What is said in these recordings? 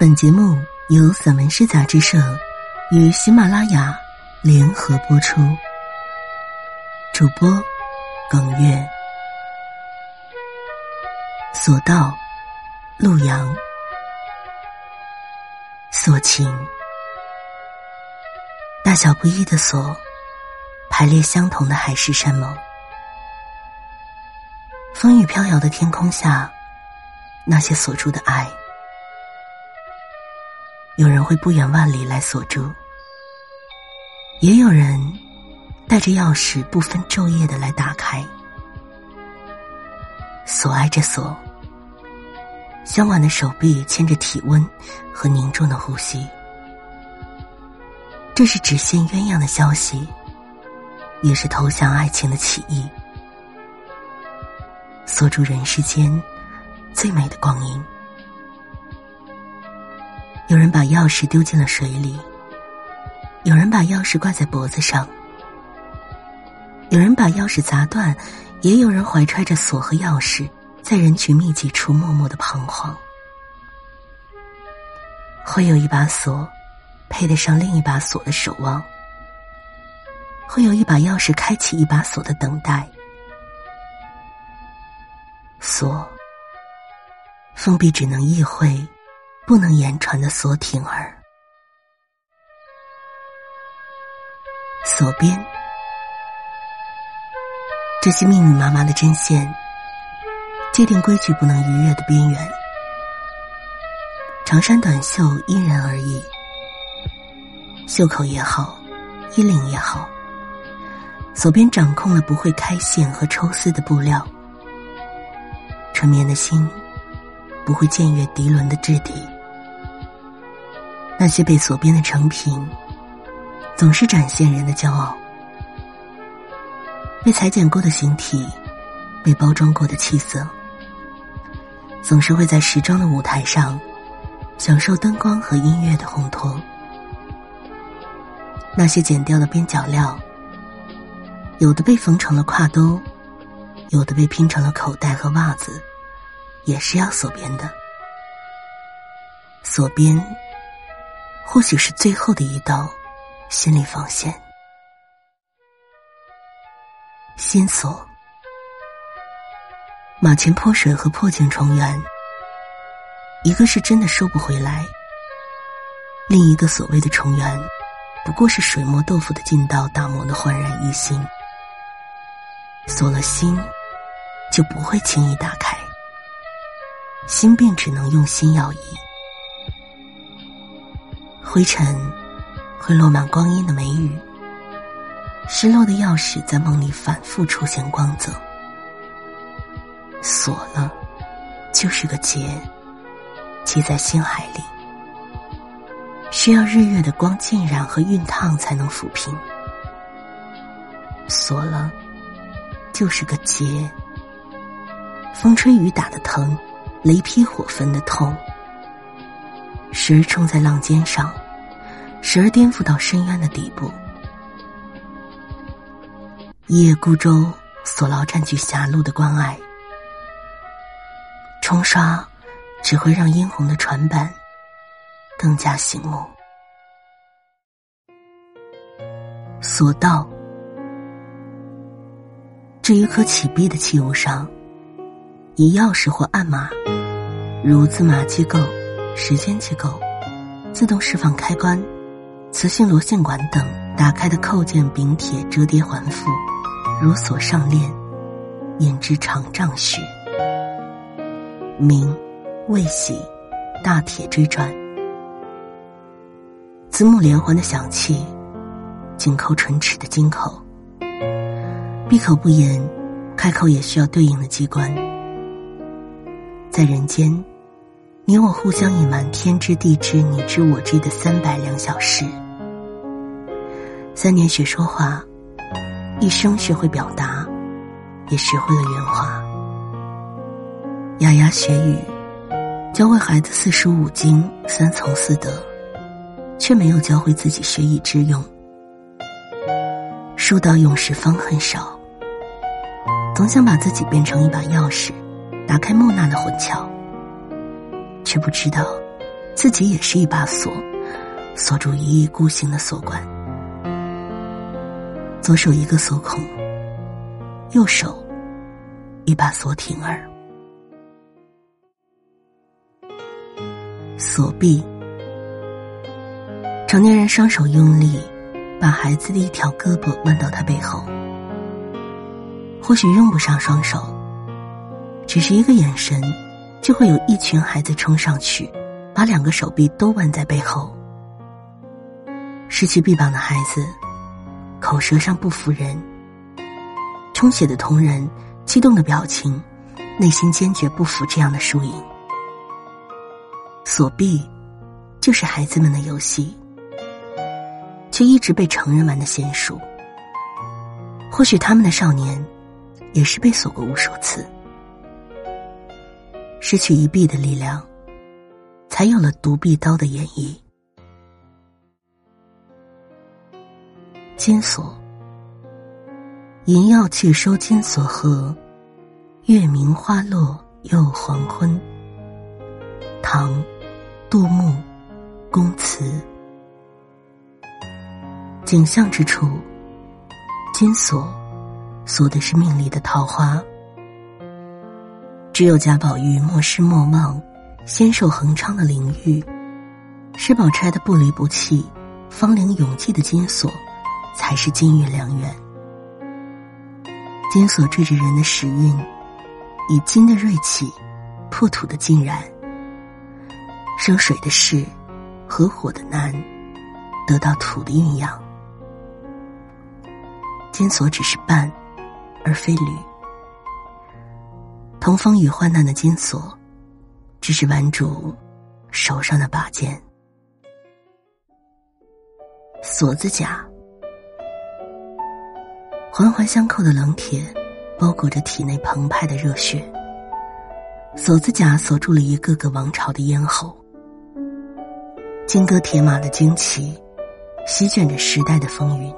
本节目由散文诗杂志社与喜马拉雅联合播出，主播耿月，所到陆阳，所情大小不一的锁，排列相同的海誓山盟。风雨飘摇的天空下，那些锁住的爱。有人会不远万里来锁住，也有人带着钥匙不分昼夜的来打开。锁挨着锁，相挽的手臂牵着体温和凝重的呼吸。这是只羡鸳鸯的消息，也是投降爱情的起义。锁住人世间最美的光阴。有人把钥匙丢进了水里，有人把钥匙挂在脖子上，有人把钥匙砸断，也有人怀揣着锁和钥匙，在人群密集处默默的彷徨。会有一把锁，配得上另一把锁的守望；会有一把钥匙开启一把锁的等待。锁，封闭只能意会。不能言传的锁挺儿，锁边，这些密密麻麻的针线，界定规矩不能逾越的边缘。长衫短袖因人而异，袖口也好，衣领也好，锁边掌控了不会开线和抽丝的布料，纯棉的心不会僭越涤纶的质地。那些被锁边的成品，总是展现人的骄傲；被裁剪过的形体，被包装过的气色，总是会在时装的舞台上，享受灯光和音乐的烘托。那些剪掉的边角料，有的被缝成了挎兜，有的被拼成了口袋和袜子，也是要锁边的。锁边。或许是最后的一道心理防线。心锁，马前泼水和破镜重圆，一个是真的收不回来，另一个所谓的重圆，不过是水磨豆腐的劲道打磨的焕然一新。锁了心，就不会轻易打开，心便只能用心药医。灰尘会落满光阴的眉宇，失落的钥匙在梦里反复出现光泽。锁了，就是个结，结在心海里，需要日月的光浸染和熨烫才能抚平。锁了，就是个结，风吹雨打的疼，雷劈火焚的痛。时而冲在浪尖上，时而颠覆到深渊的底部。一叶孤舟，所牢占据狭路的关隘。冲刷只会让殷红的船板更加醒目。索道，这一颗起闭的器物上，以钥匙或暗码，如字码机构。时间机构、自动释放开关、磁性螺线管等打开的扣件柄铁折叠环复，如锁上链，引至长丈许。明、未洗，大铁锥转，子母连环的响器，紧扣唇齿的金口。闭口不言，开口也需要对应的机关。在人间。你我互相隐瞒天知地知你知我知的三百两小时。三年学说话，一生学会表达，也学会了圆滑。牙牙学语，教会孩子四书五经三从四德，却没有教会自己学以致用。书到用时方恨少，总想把自己变成一把钥匙，打开木讷的混窍。却不知道，自己也是一把锁，锁住一意孤行的锁关。左手一个锁孔，右手一把锁挺儿。锁臂，成年人双手用力，把孩子的一条胳膊弯到他背后。或许用不上双手，只是一个眼神，就会有一群孩子冲上去，把两个手臂都弯在背后。失去臂膀的孩子，口舌上不服人；充血的同仁，激动的表情，内心坚决不服这样的输赢。锁臂，就是孩子们的游戏，却一直被成人玩的娴熟。或许他们的少年。也是被锁过无数次，失去一臂的力量，才有了独臂刀的演绎。金锁，银药去收金锁盒，月明花落又黄昏。唐，杜牧，宫词。景象之处，金锁。锁的是命里的桃花，只有贾宝玉莫失莫忘，仙寿恒昌的灵玉，施宝钗的不离不弃，芳龄永继的金锁，才是金玉良缘。金锁缀着人的时运，以金的锐气，破土的劲然，生水的势，合火的难，得到土的蕴养。金锁只是伴。而非侣，同风雨患难的金锁，只是顽主手上的把剑。锁子甲，环环相扣的冷铁，包裹着体内澎湃的热血。锁子甲锁住了一个个王朝的咽喉，金戈铁马的旌旗，席卷着时代的风云。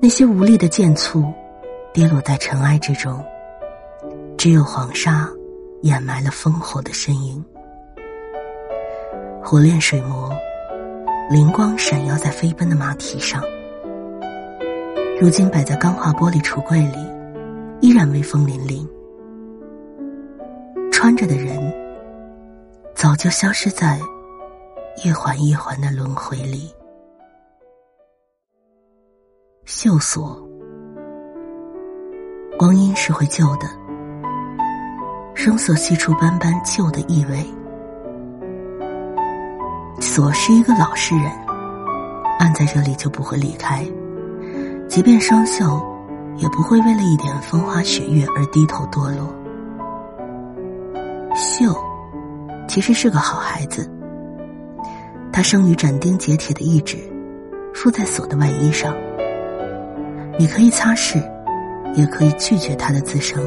那些无力的剑簇。跌落在尘埃之中，只有黄沙掩埋了烽火的身影。火炼水磨，灵光闪耀在飞奔的马蹄上。如今摆在钢化玻璃橱柜里，依然威风凛凛。穿着的人，早就消失在一环一环的轮回里。锈锁。光阴是会旧的，声色悉出斑斑旧的意味。锁是一个老实人，按在这里就不会离开，即便生锈，也不会为了一点风花雪月而低头堕落。秀，其实是个好孩子，他生于斩钉截铁的意志，附在锁的外衣上，你可以擦拭。也可以拒绝他的滋生，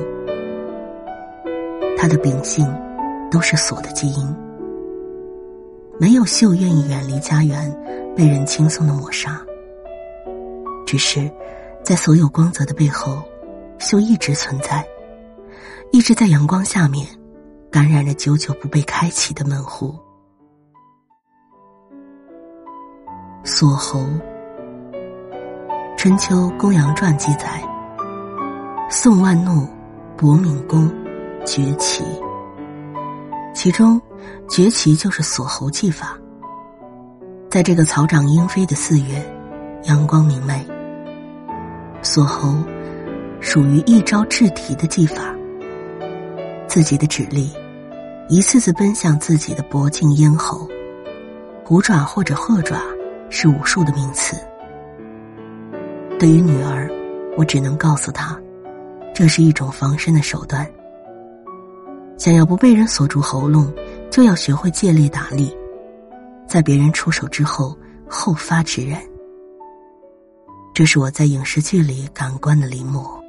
他的秉性都是锁的基因。没有秀愿意远离家园，被人轻松的抹杀。只是，在所有光泽的背后，秀一直存在，一直在阳光下面，感染着久久不被开启的门户。锁喉，春秋公羊传记载。宋万怒，博敏公，崛起。其中，崛起就是锁喉技法。在这个草长莺飞的四月，阳光明媚，锁喉属于一招制敌的技法。自己的指力，一次次奔向自己的脖颈咽喉，虎爪或者鹤爪是武术的名词。对于女儿，我只能告诉她。这是一种防身的手段。想要不被人锁住喉咙，就要学会借力打力，在别人出手之后后发制人。这是我在影视剧里感官的临摹。